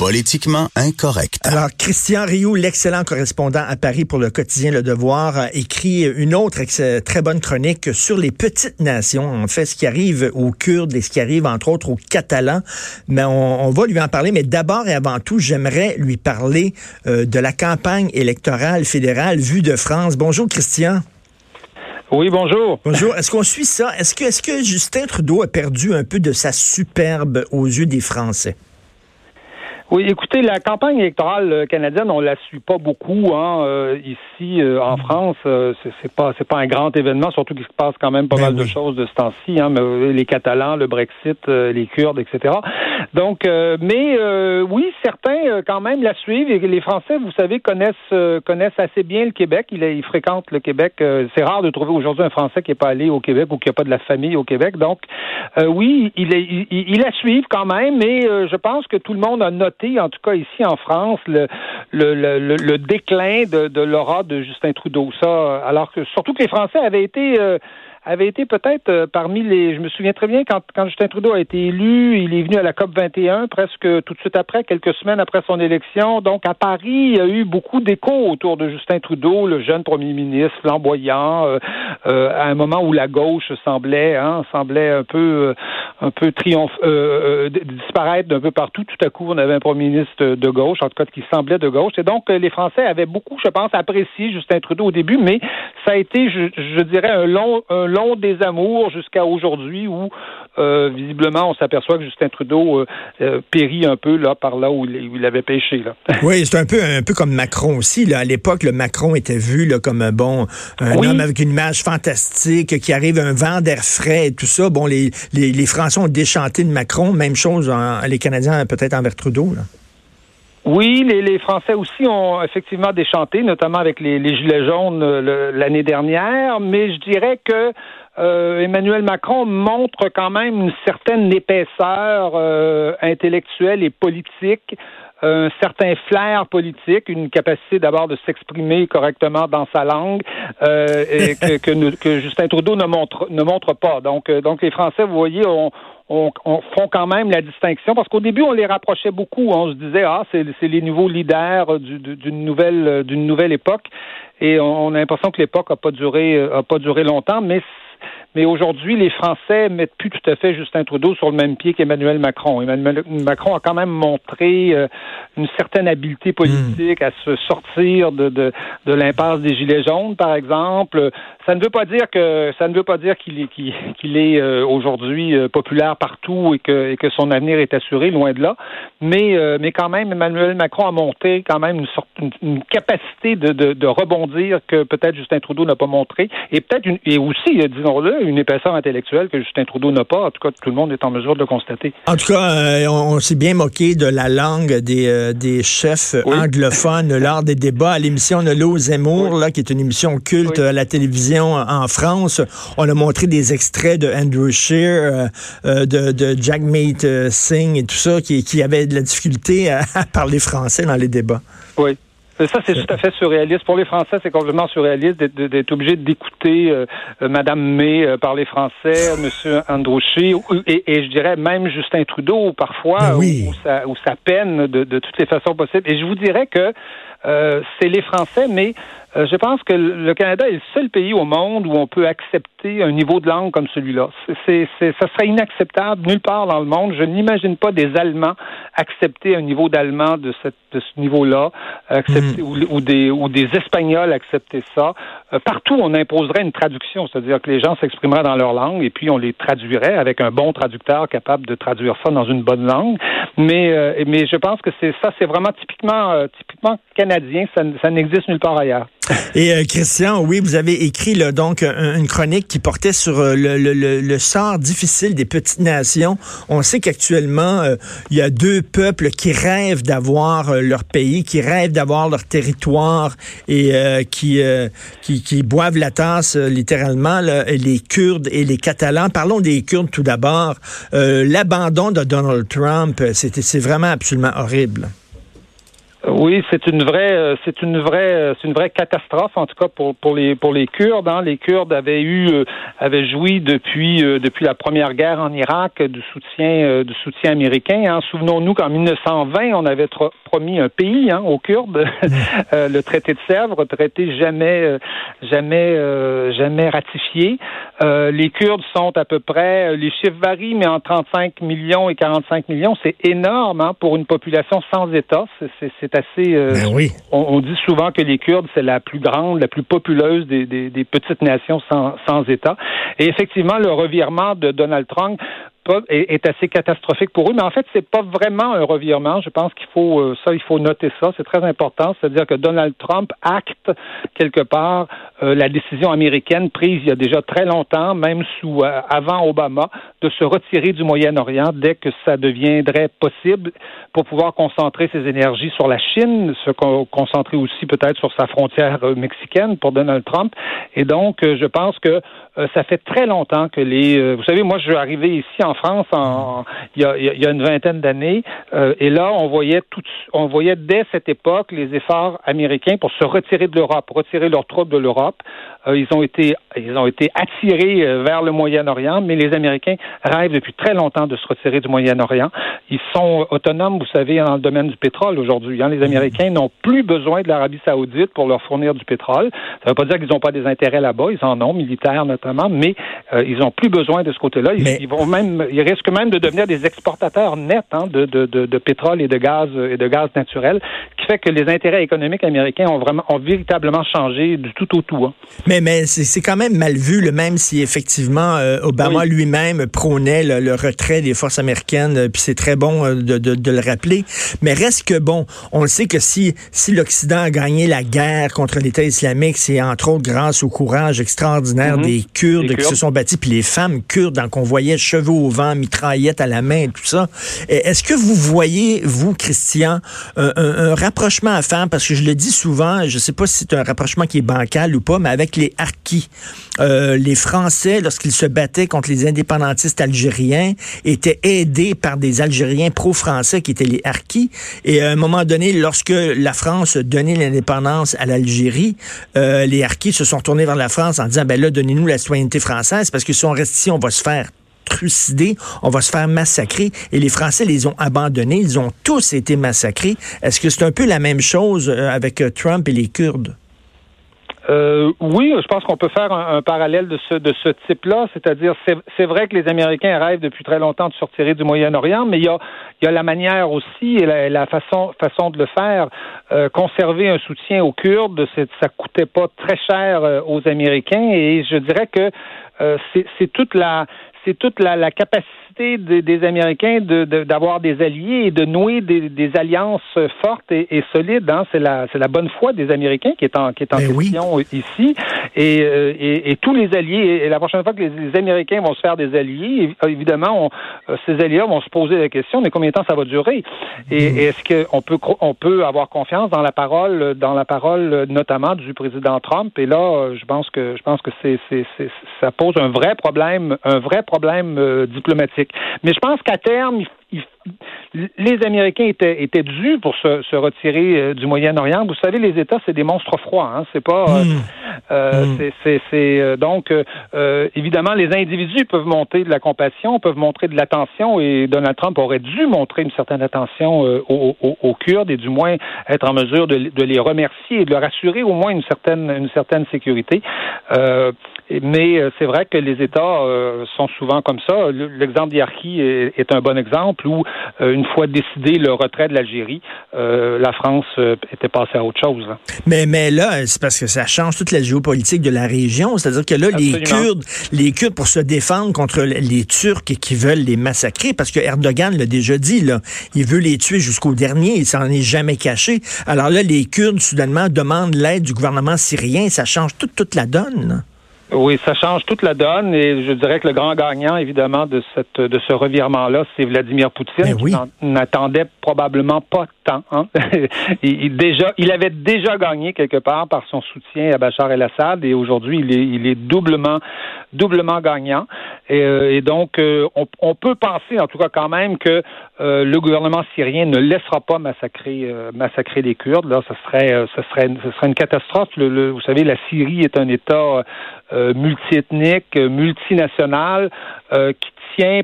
Politiquement incorrect. Alors, Christian Rioux, l'excellent correspondant à Paris pour le quotidien Le Devoir, a écrit une autre très bonne chronique sur les petites nations, en fait, ce qui arrive aux Kurdes et ce qui arrive, entre autres, aux Catalans. Mais on, va lui en parler. Mais d'abord et avant tout, j'aimerais lui parler euh, de la campagne électorale fédérale vue de France. Bonjour, Christian. Oui, bonjour. Bonjour. Est-ce qu'on suit ça? Est-ce que, est-ce que Justin Trudeau a perdu un peu de sa superbe aux yeux des Français? Oui, écoutez, la campagne électorale euh, canadienne, on la suit pas beaucoup hein, euh, ici euh, en France. c'est pas c'est pas un grand événement, surtout qu'il se passe quand même pas ben mal de choses de ce temps-ci. Hein, mais, les Catalans, le Brexit, les Kurdes, etc. Donc, mais oui, certains quand même la suivent. Et les Français, vous savez, connaissent connaissent assez bien le Québec. Ils, ils fréquentent le Québec. c'est rare de trouver aujourd'hui un Français qui est pas allé au Québec ou qui a pas de la famille au Québec. Donc, oui, il, il, il, la suivent quand même. Mais je pense que tout le monde a noté en tout cas ici en France, le, déclin de, l'aura de Justin Trudeau. Ça, alors que surtout que les Français avaient été euh, été peut-être euh, parmi les. Je me souviens très bien quand, quand Justin Trudeau a été élu, il est venu à la COP 21 presque tout de suite après, quelques semaines après son élection. Donc à Paris, il y a eu beaucoup d'échos autour de Justin Trudeau, le jeune premier ministre flamboyant, euh, euh, à un moment où la gauche semblait, hein, semblait un peu, un peu triomphe, disparaître d'un peu partout. Tout à coup, on avait un premier ministre de gauche, en tout cas qui semblait de gauche. Et donc les Français avaient beaucoup, je pense, apprécié Justin Trudeau au début, mais ça a été, je, je dirais, un long, un long des amours jusqu'à aujourd'hui où euh, visiblement on s'aperçoit que Justin Trudeau euh, euh, périt un peu là par là où il, avait pêché. Là. oui, c'est un peu un peu comme Macron aussi. Là. À l'époque, le Macron était vu là, comme un bon un homme avec une image fantastique, qui arrive un vent d'air frais et tout ça. Bon, les, les, Français ont déchanté de Macron. Même chose, les Canadiens peut-être envers Trudeau. Là. Oui, les, Français aussi ont effectivement déchanté, notamment avec les, Gilets jaunes l'année dernière, mais je dirais que euh, Emmanuel Macron montre quand même une certaine épaisseur euh, intellectuelle et politique, un certain flair politique, une capacité d'abord de s'exprimer correctement dans sa langue et que, que, Justin Trudeau ne montre ne montre pas. Donc, donc les Français, vous voyez, ont on, font quand même la distinction parce qu'au début on les rapprochait beaucoup. On se disait ah c'est les nouveaux leaders d'une nouvelle d'une nouvelle époque et on, on a l'impression que l'époque a pas duré a pas duré longtemps, mais mais aujourd'hui, les Français mettent plus tout à fait Justin Trudeau sur le même pied qu'Emmanuel Macron. Emmanuel Macron a quand même montré euh, une certaine habileté politique à se sortir de, de, de l'impasse des Gilets jaunes, par exemple. Ça ne veut pas dire que ça ne veut pas dire qu'il est, qu'il, est euh, aujourd'hui euh, populaire partout et que, et que son avenir est assuré, loin de là. Mais, mais quand même, Emmanuel Macron a monté quand même une sorte une, capacité de, de, de, rebondir que peut-être Justin Trudeau n'a pas montré. Et peut-être et aussi, disons-le, une épaisseur intellectuelle que Justin Trudeau n'a pas. En tout cas, tout le monde est en mesure de le constater. En tout cas, euh, on, s'est bien moqué de la langue des, euh, des chefs anglophones lors des débats à l'émission de L'eau Zemmour, là, qui est une émission culte à la télévision en France. On a montré des extraits de Andrew Scheer, euh, de, de Jack Mate Singh et tout ça, qui, qui avaient de la difficulté à parler français dans les débats. Oui. Ça, c'est tout à fait surréaliste. Pour les Français, c'est complètement surréaliste d'être obligé d'écouter euh, euh, Madame May euh, parler français, Monsieur Androuchy, et, et, je dirais même Justin Trudeau, parfois, ben où, ça, où ça peine de, de toutes les façons possibles. Et je vous dirais que c'est les Français, mais euh, je pense que le Canada est le seul pays au monde où on peut accepter un niveau de langue comme celui-là. C'est, ça serait inacceptable nulle part dans le monde. Je n'imagine pas des Allemands accepter un niveau d'allemand de, de ce niveau-là, accepter, hmm. ou, des, ou des Espagnols accepter ça. Euh, partout, on imposerait une traduction, c'est-à-dire que les gens s'exprimeraient dans leur langue et puis on les traduirait avec un bon traducteur capable de traduire ça dans une bonne langue. Mais, euh, mais je pense que c'est ça, c'est vraiment typiquement, typiquement canadien. Ça n'existe nulle part ailleurs. Et euh, Christian, oui, vous avez écrit donc une chronique qui portait sur euh, le, sort difficile des petites nations. On sait qu'actuellement, euh, il y a deux peuples qui rêvent d'avoir leur pays, qui rêvent d'avoir leur territoire et qui, qui, qui boivent la tasse littéralement, les Kurdes et les Catalans. Parlons des Kurdes tout d'abord. L'abandon de Donald Trump, c'est vraiment absolument horrible. Oui, c'est une vraie, euh, c'est une vraie, euh, c'est une vraie catastrophe en tout cas pour pour les pour les Kurdes. Hein. Les Kurdes avaient eu, euh, avaient joui depuis depuis la première guerre en Irak du soutien du soutien américain. Hein. Souvenons-nous qu'en 1920, on avait promis un pays hein, aux Kurdes, le traité de Sèvres, traité jamais jamais jamais ratifié. les Kurdes sont à peu près, les chiffres varient, mais en 35 millions et 45 millions, c'est énorme hein, pour une population sans État. Assez. Euh, ben oui. on, dit souvent que les Kurdes, c'est la plus grande, la plus populeuse des, des, petites nations sans, sans État. Et effectivement, le revirement de Donald Trump est, assez catastrophique pour eux. Mais en fait, c'est pas vraiment un revirement. Je pense qu'il faut euh, ça, il faut noter ça. C'est très important. C'est-à-dire que Donald Trump acte quelque part euh, la décision américaine prise il y a déjà très longtemps, même sous euh, avant Obama, de se retirer du Moyen-Orient dès que ça deviendrait possible pour pouvoir concentrer ses énergies sur la Chine, se concentrer aussi peut-être sur sa frontière mexicaine pour Donald Trump. Et donc, je pense que ça fait très longtemps que les. vous savez, moi, je suis arrivé ici en France en, a, il y a une vingtaine d'années. Euh, et là, on voyait on voyait dès cette époque les efforts américains pour se retirer de l'Europe, retirer leurs troupes de l'Europe. Euh, ils ont été, ils ont été attirés euh, vers le Moyen-Orient, mais les Américains rêvent depuis très longtemps de se retirer du Moyen-Orient. Ils sont autonomes, vous savez, dans le domaine du pétrole aujourd'hui. Hein. Les Américains n'ont plus besoin de l'Arabie Saoudite pour leur fournir du pétrole. Ça ne veut pas dire qu'ils n'ont pas des intérêts là-bas, ils en ont, militaires notamment, mais ils n'ont plus besoin de ce côté-là. Ils, vont même, ils risquent même de devenir des exportateurs nets hein, de, de, de, de, pétrole et de gaz et de gaz naturel, ce qui fait que les intérêts économiques américains ont vraiment ont véritablement changé du tout au tout. Hein. Mais mais c'est quand même mal vu, le même si effectivement euh, Obama lui-même prônait le, retrait des forces américaines, euh, puis c'est très bon euh, de, de, de, le rappeler. Mais reste que bon, on le sait que si si l'Occident a gagné la guerre contre l'État islamique, c'est entre autres grâce au courage extraordinaire mm-hmm. des Kurdes, qui se sont battus, puis les femmes kurdes, qu'on voyait cheveux au vent, mitraillettes à la main, tout ça. Est-ce que vous voyez, vous, Christian, un, rapprochement à faire, parce que je le dis souvent, je ne sais pas si c'est un rapprochement qui est bancal ou pas, mais avec les harkis, euh, les Français, lorsqu'ils se battaient contre les indépendantistes algériens, étaient aidés par des Algériens pro-français qui étaient les harkis. Et à un moment donné, lorsque la France donnait l'indépendance à l'Algérie, euh, les harkis se sont tournés vers la France en disant, ben là, donnez-nous la citoyenneté française, parce que si on reste ici, on va se faire trucidés, on va se faire massacrer. Et les Français les ont abandonnés. Ils ont tous été massacrés. Est-ce que c'est un peu la même chose euh, avec Trump et les Kurdes? Euh, oui, je pense qu'on peut faire un, parallèle de ce, de ce type-là, c'est-à-dire c'est vrai que les Américains rêvent depuis très longtemps de sortir du Moyen-Orient, mais il y a, y a la manière aussi et la, façon, façon de le faire. conserver un soutien aux Kurdes, ça coûtait pas très cher aux Américains et je dirais que c'est toute la c'est toute la, la capacité des Américains d'avoir de, des alliés et de nouer des, alliances fortes et, solides. Hein. C'est la, la bonne foi des Américains qui est en, qui est en ben question ici. Euh, et, et, tous les alliés, et la prochaine fois que les, Américains vont se faire des alliés, évidemment, euh, ces alliés vont se poser la question, mais combien de temps ça va durer? Et, mm. est-ce qu'on peut, on peut avoir confiance dans la parole, dans la parole notamment du président Trump? Et là, je pense que, je pense que c'est, ça pose un vrai problème, un vrai problème euh, diplomatique. Mais je pense qu'à terme, les Américains étaient, étaient dus pour se, retirer euh, du Moyen-Orient. Vous savez, les États, c'est des monstres froids. Hein? C'est pas. Euh, euh, c'est donc évidemment les individus peuvent montrer de la compassion, peuvent montrer de l'attention, et Donald Trump aurait dû montrer une certaine attention aux, Kurdes et du moins être en mesure de, de, les remercier et de leur assurer au moins une certaine une certaine sécurité. mais c'est vrai que les États sont souvent comme ça. L'exemple d'Yarki est, est un bon exemple où euh, une fois décidé le retrait de l'Algérie, euh, la France euh, était passée à autre chose. Mais, mais là, c'est parce que ça change toute la géopolitique de la région. C'est-à-dire que là, les Kurdes, les Kurdes, pour se défendre contre les Turcs qui veulent les massacrer, parce que Erdogan l'a déjà dit, là, il veut les tuer jusqu'au dernier, il s'en est jamais caché. Alors là, les Kurdes, soudainement, demandent l'aide du gouvernement syrien, ça change toute, toute la donne. Oui, ça change toute la donne et je dirais que le grand gagnant, évidemment, de cette de ce revirement-là, c'est Vladimir Poutine, Ben oui. qui n'attendait probablement pas tant. Hein. il, il déjà, il avait déjà gagné quelque part par son soutien à Bachar el-Assad et aujourd'hui, il est, il est doublement doublement gagnant. Et, euh, et donc, euh, on, on, peut penser, en tout cas, quand même, que euh, le gouvernement syrien ne laissera pas massacrer euh, massacrer les Kurdes. Là, ce serait euh, ce serait ce serait une catastrophe. Le, le, vous savez, la Syrie est un État multiethnique, multinational, qui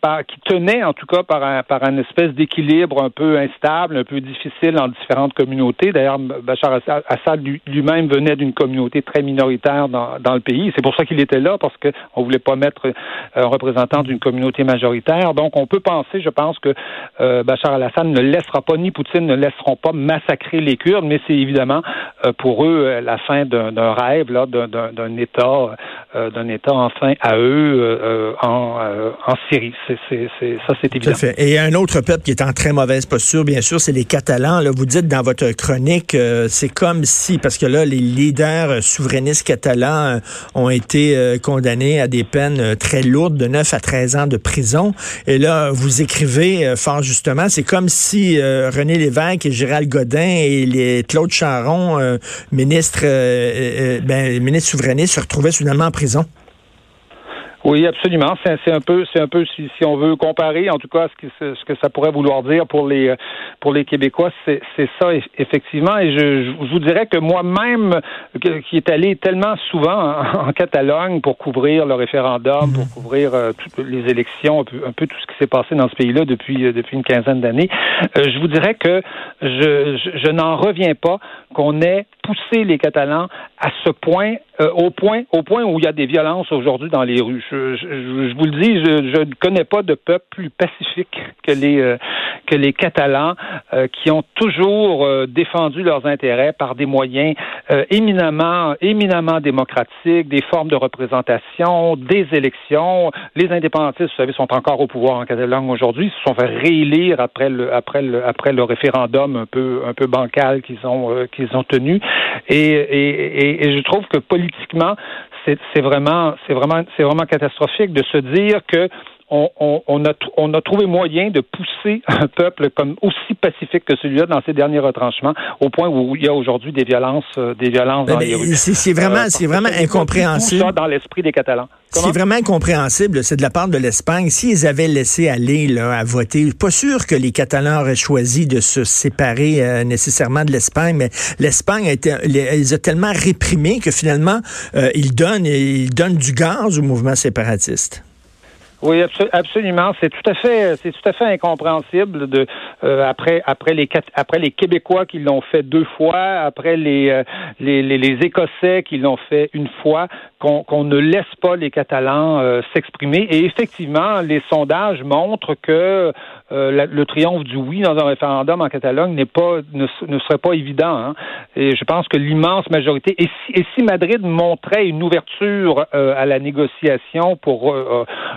par, qui tenait en tout cas par un, par un espèce d'équilibre un peu instable, un peu difficile dans différentes communautés. D'ailleurs, Bachar Assad lui-même venait d'une communauté très minoritaire dans, dans le pays. C'est pour ça qu'il était là, parce qu'on voulait pas mettre un représentant d'une communauté majoritaire. Donc, on peut penser, je pense, que euh, Bachar al-Assad ne laissera pas, ni Poutine ne laisseront pas massacrer les Kurdes, mais c'est évidemment euh, pour eux la fin d'un rêve, là, d'un État, euh, d'un État enfin à eux en, en C'est, c'est, c'est, ça, c'est évident. Fait. Et un autre peuple qui est en très mauvaise posture, bien sûr, c'est les Catalans. Là, vous dites dans votre chronique, euh, c'est comme si, parce que là, les leaders souverainistes catalans euh, ont été euh, condamnés à des peines très lourdes, de 9 à 13 ans de prison. Et là, vous écrivez fort justement, c'est comme si René Lévesque et Gérald Godin et les Claude Charon, ministre, ben, ministre souverainiste, se retrouvaient soudainement en prison. Oui, absolument. C'est un peu, c'est un peu si, si, on veut comparer, en tout cas, ce que, ce que ça pourrait vouloir dire pour les pour les Québécois, c'est ça effectivement. Et je, je, vous dirais que moi-même, qui est allé tellement souvent en, en, Catalogne pour couvrir le référendum, pour couvrir euh, toutes les élections, un peu, un peu, tout ce qui s'est passé dans ce pays-là depuis euh, depuis une quinzaine d'années, euh, je vous dirais que je, je, je n'en reviens pas qu'on ait poussé les Catalans à ce point, euh, au point, au point où il y a des violences aujourd'hui dans les rues. Je, je, je, vous le dis, je, ne connais pas de peuple plus pacifique que les euh, que les Catalans, euh, qui ont toujours défendu leurs intérêts par des moyens éminemment éminemment démocratiques, des formes de représentation, des élections. Les indépendantistes, vous savez, sont encore au pouvoir en Catalogne aujourd'hui. Ils se sont fait réélire après le après le après le référendum un peu un peu bancal qu'ils ont qu'ils ont tenu. Et, et, et, et, je trouve que politiquement, c'est vraiment, c'est vraiment, c'est vraiment catastrophique de se dire que on, on, on, a, on a trouvé moyen de pousser un peuple comme aussi pacifique que celui-là dans ses derniers retranchements, au point où il y a aujourd'hui des violences, euh, des violences dans les rues. C'est vraiment, euh, c'est vraiment incompréhensible. Ça dans l'esprit des Catalans. C'est vraiment incompréhensible, c'est de la part de l'Espagne. S'ils avaient laissé aller là, à voter, pas sûr que les Catalans auraient choisi de se séparer euh, nécessairement de l'Espagne, mais l'Espagne a été, les, a tellement réprimé que finalement, euh, ils donnent, ils donnent du gaz au mouvement séparatiste. Oui, absolument. C'est tout à fait, c'est tout à fait incompréhensible de euh, après après les après les Québécois qui l'ont fait deux fois, après les euh, les, Écossais qui l'ont fait une fois, qu'on qu'on ne laisse pas les Catalans euh, s'exprimer. Et effectivement, les sondages montrent que la, le triomphe du oui dans un référendum en Catalogne n'est pas ne, serait pas évident. Hein. Et je pense que l'immense majorité et si, et si Madrid montrait une ouverture à la négociation pour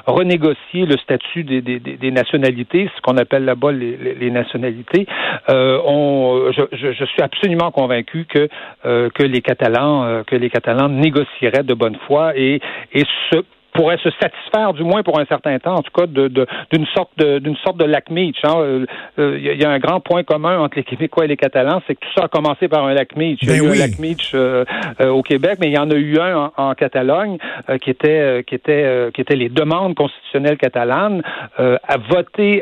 renégocier négocier le statut des, des, des nationalités, ce qu'on appelle là-bas les, les, nationalités. Euh, on, je, je, suis absolument convaincu que euh, que les Catalans euh, que les Catalans négocieraient de bonne foi et et ce pourrait se satisfaire, du moins pour un certain temps, en tout cas, de, d'une sorte de d'une sorte de lac Meach. Il hein. euh, euh, y a un grand point commun entre les Québécois et les Catalans, c'est que tout ça a commencé par un lac Meach. Il y a ben eu un lac Meach euh, au Québec, mais il y en a eu un en, Catalogne qui était qui était qui était les demandes constitutionnelles catalanes à voter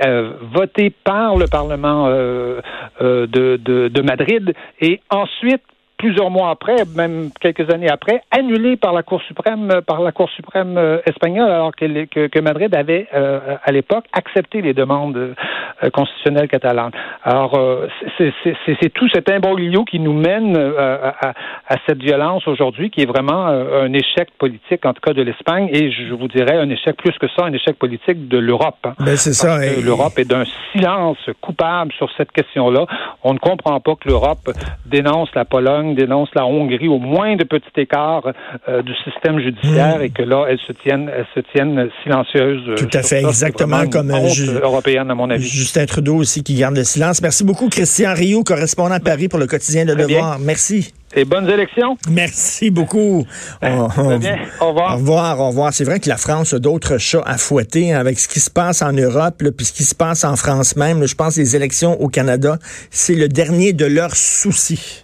voter par le Parlement de, de, de Madrid et ensuite plusieurs mois après, même quelques années après, annulé par la Cour suprême, par la Cour suprême euh, espagnole, alors que Madrid avait euh, à l'époque accepté les demandes euh, constitutionnelles catalanes. Alors, c'est tout cet imbroglio qui nous mène à, à, cette violence aujourd'hui, qui est vraiment un échec politique, en tout cas de l'Espagne, et je vous dirais un échec plus que ça, un échec politique de l'Europe. Hein. Ben c'est ça. L'Europe est d'un silence coupable sur cette question-là. On ne comprend pas que l'Europe dénonce la Pologne dénonce la Hongrie au moins de petit écart euh, du système judiciaire hmm. et que là, elles se tiennent, elles se tiennent silencieuses. Tout à fait, exactement comme européenne à mon avis. Justin Trudeau aussi qui garde le silence. Merci beaucoup, Christian Rio, correspondant à Paris pour le quotidien Le Devoir. Merci. Et bonnes élections. Merci beaucoup. Au revoir. Au revoir, au revoir. C'est vrai que la France a d'autres chats à fouetter avec ce qui se passe en Europe, puis ce qui se passe en France même. je pense que les élections au Canada, c'est le dernier de leurs soucis.